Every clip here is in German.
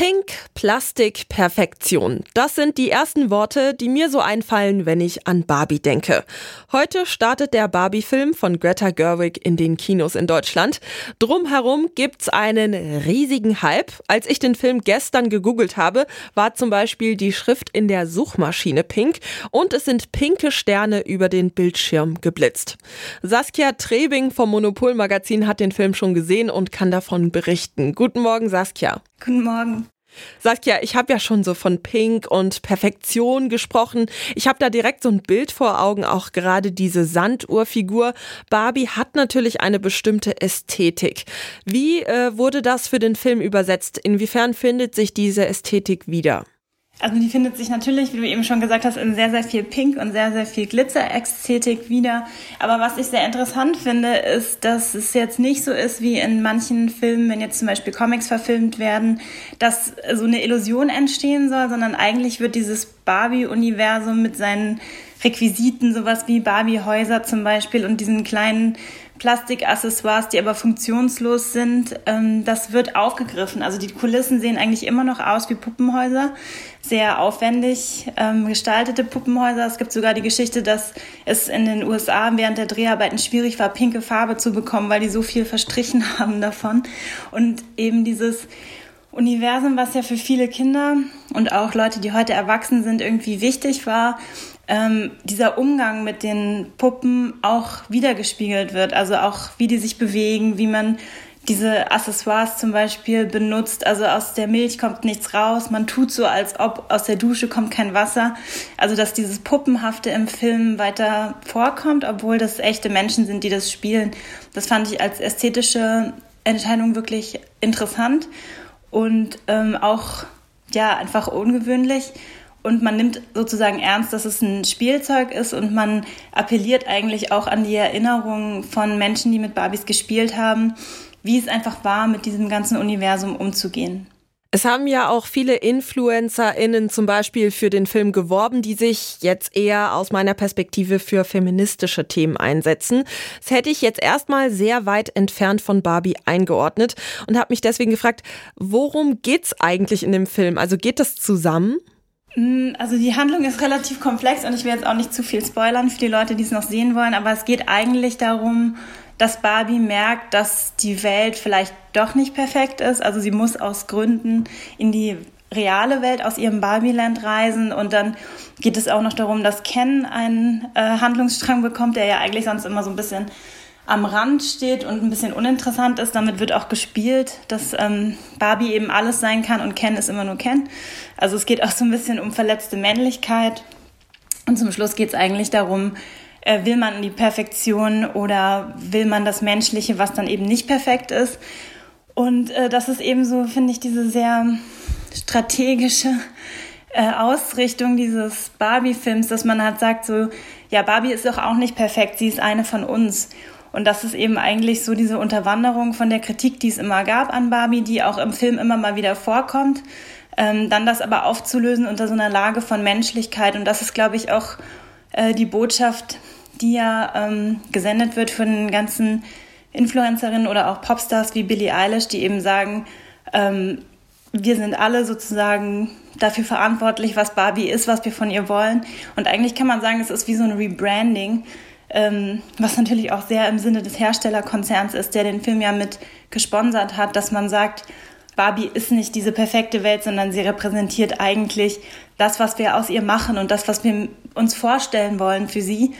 Pink, Plastik, Perfektion. Das sind die ersten Worte, die mir so einfallen, wenn ich an Barbie denke. Heute startet der Barbie-Film von Greta Gerwig in den Kinos in Deutschland. Drumherum gibt's einen riesigen Hype. Als ich den Film gestern gegoogelt habe, war zum Beispiel die Schrift in der Suchmaschine pink und es sind pinke Sterne über den Bildschirm geblitzt. Saskia Trebing vom Monopol Magazin hat den Film schon gesehen und kann davon berichten. Guten Morgen, Saskia. Guten Morgen. Saskia, ich habe ja schon so von Pink und Perfektion gesprochen. Ich habe da direkt so ein Bild vor Augen, auch gerade diese Sanduhrfigur. Barbie hat natürlich eine bestimmte Ästhetik. Wie äh, wurde das für den Film übersetzt? Inwiefern findet sich diese Ästhetik wieder? Also die findet sich natürlich, wie du eben schon gesagt hast, in sehr, sehr viel Pink und sehr, sehr viel Glitzer-Ästhetik wieder. Aber was ich sehr interessant finde, ist, dass es jetzt nicht so ist wie in manchen Filmen, wenn jetzt zum Beispiel Comics verfilmt werden, dass so eine Illusion entstehen soll, sondern eigentlich wird dieses Barbie-Universum mit seinen Requisiten, sowas wie Barbie-Häuser zum Beispiel und diesen kleinen Plastikaccessoires, die aber funktionslos sind, ähm, das wird aufgegriffen. Also die Kulissen sehen eigentlich immer noch aus wie Puppenhäuser, sehr aufwendig ähm, gestaltete Puppenhäuser. Es gibt sogar die Geschichte, dass es in den USA während der Dreharbeiten schwierig war, pinke Farbe zu bekommen, weil die so viel verstrichen haben davon. Und eben dieses Universum, was ja für viele Kinder und auch Leute, die heute erwachsen sind, irgendwie wichtig war, ähm, dieser Umgang mit den Puppen auch wiedergespiegelt wird. Also auch, wie die sich bewegen, wie man diese Accessoires zum Beispiel benutzt. Also aus der Milch kommt nichts raus. Man tut so, als ob aus der Dusche kommt kein Wasser. Also dass dieses Puppenhafte im Film weiter vorkommt, obwohl das echte Menschen sind, die das spielen. Das fand ich als ästhetische Entscheidung wirklich interessant und ähm, auch ja einfach ungewöhnlich und man nimmt sozusagen ernst, dass es ein Spielzeug ist und man appelliert eigentlich auch an die Erinnerungen von Menschen, die mit Barbies gespielt haben, wie es einfach war, mit diesem ganzen Universum umzugehen. Es haben ja auch viele InfluencerInnen zum Beispiel für den Film geworben, die sich jetzt eher aus meiner Perspektive für feministische Themen einsetzen. Das hätte ich jetzt erstmal sehr weit entfernt von Barbie eingeordnet und habe mich deswegen gefragt, worum geht's eigentlich in dem Film? Also geht das zusammen? Mm, also die Handlung ist relativ komplex und ich will jetzt auch nicht zu viel spoilern für die Leute, die es noch sehen wollen, aber es geht eigentlich darum, dass Barbie merkt, dass die Welt vielleicht doch nicht perfekt ist. Also sie muss aus Gründen in die reale Welt aus ihrem Barbieland reisen und dann geht es auch noch darum, dass Ken einen äh, Handlungsstrang bekommt, der ja eigentlich sonst immer so ein bisschen am Rand steht und ein bisschen uninteressant ist. Damit wird auch gespielt, dass ähm, Barbie eben alles sein kann und Ken ist immer nur Ken. Also es geht auch so ein bisschen um verletzte Männlichkeit. Und zum Schluss geht es eigentlich darum, äh, will man die Perfektion oder will man das Menschliche, was dann eben nicht perfekt ist. Und äh, das ist eben so, finde ich, diese sehr strategische äh, Ausrichtung dieses Barbie-Films, dass man halt sagt so, ja, Barbie ist doch auch nicht perfekt, sie ist eine von uns. Und das ist eben eigentlich so diese Unterwanderung von der Kritik, die es immer gab an Barbie, die auch im Film immer mal wieder vorkommt. Ähm, dann das aber aufzulösen unter so einer Lage von Menschlichkeit. Und das ist, glaube ich, auch äh, die Botschaft, die ja ähm, gesendet wird von den ganzen Influencerinnen oder auch Popstars wie Billie Eilish, die eben sagen, ähm, wir sind alle sozusagen dafür verantwortlich, was Barbie ist, was wir von ihr wollen. Und eigentlich kann man sagen, es ist wie so ein Rebranding ähm, was natürlich auch sehr im Sinne des Herstellerkonzerns ist, der den Film ja mit gesponsert hat, dass man sagt, Barbie ist nicht diese perfekte Welt, sondern sie repräsentiert eigentlich das, was wir aus ihr machen und das, was wir uns vorstellen wollen für sie.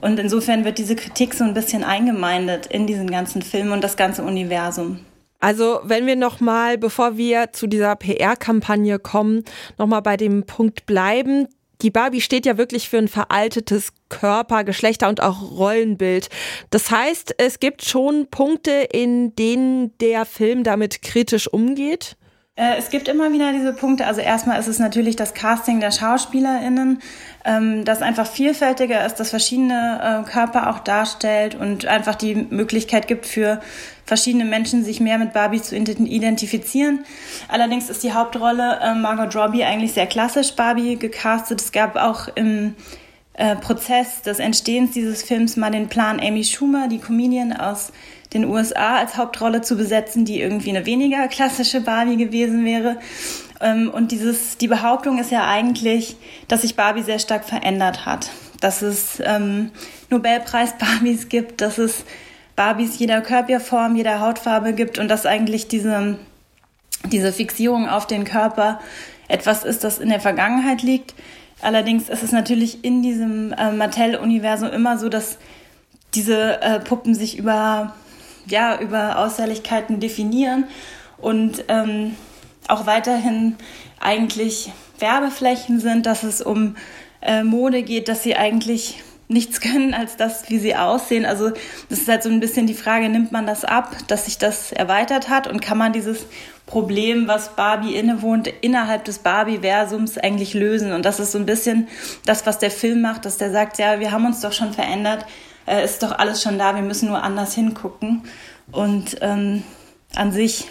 Und insofern wird diese Kritik so ein bisschen eingemeindet in diesen ganzen Film und das ganze Universum. Also, wenn wir nochmal, bevor wir zu dieser PR-Kampagne kommen, nochmal bei dem Punkt bleiben, die Barbie steht ja wirklich für ein veraltetes Körper, Geschlechter und auch Rollenbild. Das heißt, es gibt schon Punkte, in denen der Film damit kritisch umgeht. Äh, es gibt immer wieder diese Punkte. Also erstmal ist es natürlich das Casting der SchauspielerInnen, ähm, das einfach vielfältiger ist, das verschiedene äh, Körper auch darstellt und einfach die Möglichkeit gibt für verschiedene Menschen, sich mehr mit Barbie zu identifizieren. Allerdings ist die Hauptrolle äh, Margot Robbie eigentlich sehr klassisch Barbie gecastet. Es gab auch im äh, Prozess des Entstehens dieses Films mal den Plan, Amy Schumer, die Comedian aus den USA, als Hauptrolle zu besetzen, die irgendwie eine weniger klassische Barbie gewesen wäre. Ähm, und dieses, die Behauptung ist ja eigentlich, dass sich Barbie sehr stark verändert hat. Dass es ähm, Nobelpreis-Barbies gibt, dass es Barbies jeder Körperform, jeder Hautfarbe gibt und dass eigentlich diese, diese Fixierung auf den Körper etwas ist, das in der Vergangenheit liegt. Allerdings ist es natürlich in diesem äh, Mattel-Universum immer so, dass diese äh, Puppen sich über, ja, über Außerlichkeiten definieren und ähm, auch weiterhin eigentlich Werbeflächen sind, dass es um äh, Mode geht, dass sie eigentlich nichts können als das, wie sie aussehen. Also das ist halt so ein bisschen die Frage, nimmt man das ab, dass sich das erweitert hat und kann man dieses Problem, was Barbie innewohnt, innerhalb des Barbie-Versums eigentlich lösen? Und das ist so ein bisschen das, was der Film macht, dass der sagt, ja, wir haben uns doch schon verändert, äh, ist doch alles schon da, wir müssen nur anders hingucken. Und ähm, an sich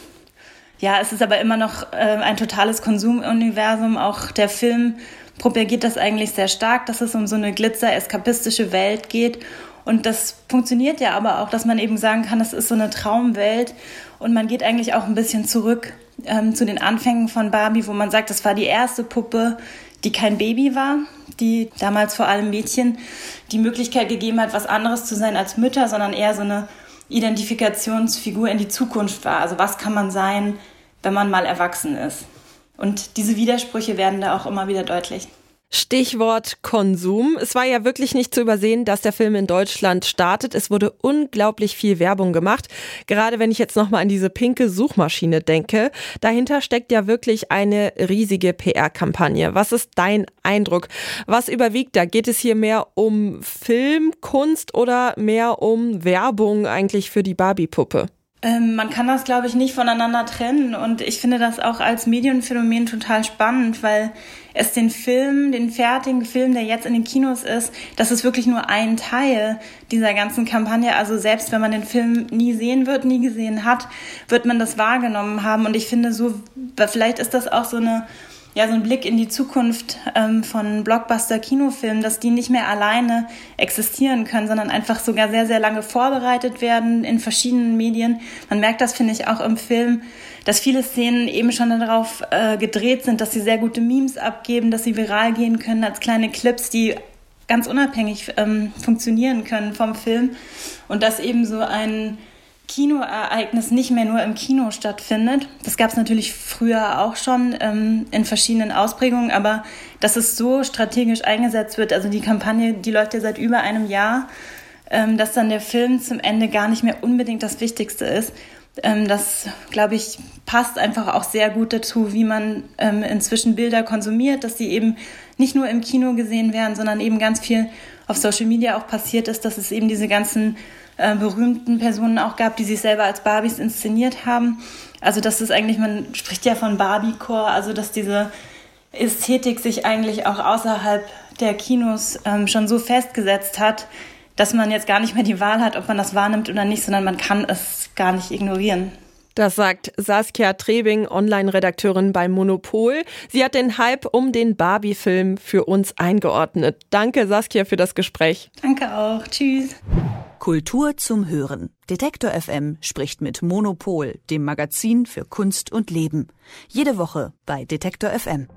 ja, es ist aber immer noch äh, ein totales Konsumuniversum. Auch der Film propagiert das eigentlich sehr stark, dass es um so eine glitzer-eskapistische Welt geht. Und das funktioniert ja aber auch, dass man eben sagen kann, das ist so eine Traumwelt. Und man geht eigentlich auch ein bisschen zurück ähm, zu den Anfängen von Barbie, wo man sagt, das war die erste Puppe, die kein Baby war, die damals vor allem Mädchen die Möglichkeit gegeben hat, was anderes zu sein als Mütter, sondern eher so eine Identifikationsfigur in die Zukunft war. Also was kann man sein, wenn man mal erwachsen ist? Und diese Widersprüche werden da auch immer wieder deutlich. Stichwort Konsum. Es war ja wirklich nicht zu übersehen, dass der Film in Deutschland startet. Es wurde unglaublich viel Werbung gemacht. Gerade wenn ich jetzt nochmal an diese pinke Suchmaschine denke. Dahinter steckt ja wirklich eine riesige PR-Kampagne. Was ist dein Eindruck? Was überwiegt da? Geht es hier mehr um Film, Kunst oder mehr um Werbung eigentlich für die Barbie-Puppe? Ähm, man kann das, glaube ich, nicht voneinander trennen. Und ich finde das auch als Medienphänomen total spannend, weil es den Film, den fertigen Film, der jetzt in den Kinos ist, das ist wirklich nur ein Teil dieser ganzen Kampagne. Also selbst wenn man den Film nie sehen wird, nie gesehen hat, wird man das wahrgenommen haben. Und ich finde so, vielleicht ist das auch so eine ja, so ein Blick in die Zukunft ähm, von Blockbuster-Kinofilmen, dass die nicht mehr alleine existieren können, sondern einfach sogar sehr, sehr lange vorbereitet werden in verschiedenen Medien. Man merkt das, finde ich, auch im Film, dass viele Szenen eben schon darauf äh, gedreht sind, dass sie sehr gute Memes abgeben, dass sie viral gehen können als kleine Clips, die ganz unabhängig ähm, funktionieren können vom Film. Und dass eben so ein Kinoereignis nicht mehr nur im Kino stattfindet. Das gab es natürlich früher auch schon ähm, in verschiedenen Ausprägungen, aber dass es so strategisch eingesetzt wird, also die Kampagne, die läuft ja seit über einem Jahr, ähm, dass dann der Film zum Ende gar nicht mehr unbedingt das Wichtigste ist. Ähm, das, glaube ich, passt einfach auch sehr gut dazu, wie man ähm, inzwischen Bilder konsumiert, dass sie eben nicht nur im Kino gesehen werden, sondern eben ganz viel auf Social Media auch passiert ist, dass es eben diese ganzen äh, berühmten Personen auch gab, die sich selber als Barbies inszeniert haben. Also das ist eigentlich, man spricht ja von Barbie-Core, also dass diese Ästhetik sich eigentlich auch außerhalb der Kinos ähm, schon so festgesetzt hat, dass man jetzt gar nicht mehr die Wahl hat, ob man das wahrnimmt oder nicht, sondern man kann es gar nicht ignorieren. Das sagt Saskia Trebing, Online-Redakteurin bei Monopol. Sie hat den Hype um den Barbie-Film für uns eingeordnet. Danke, Saskia, für das Gespräch. Danke auch. Tschüss. Kultur zum Hören. Detektor FM spricht mit Monopol, dem Magazin für Kunst und Leben. Jede Woche bei Detektor FM.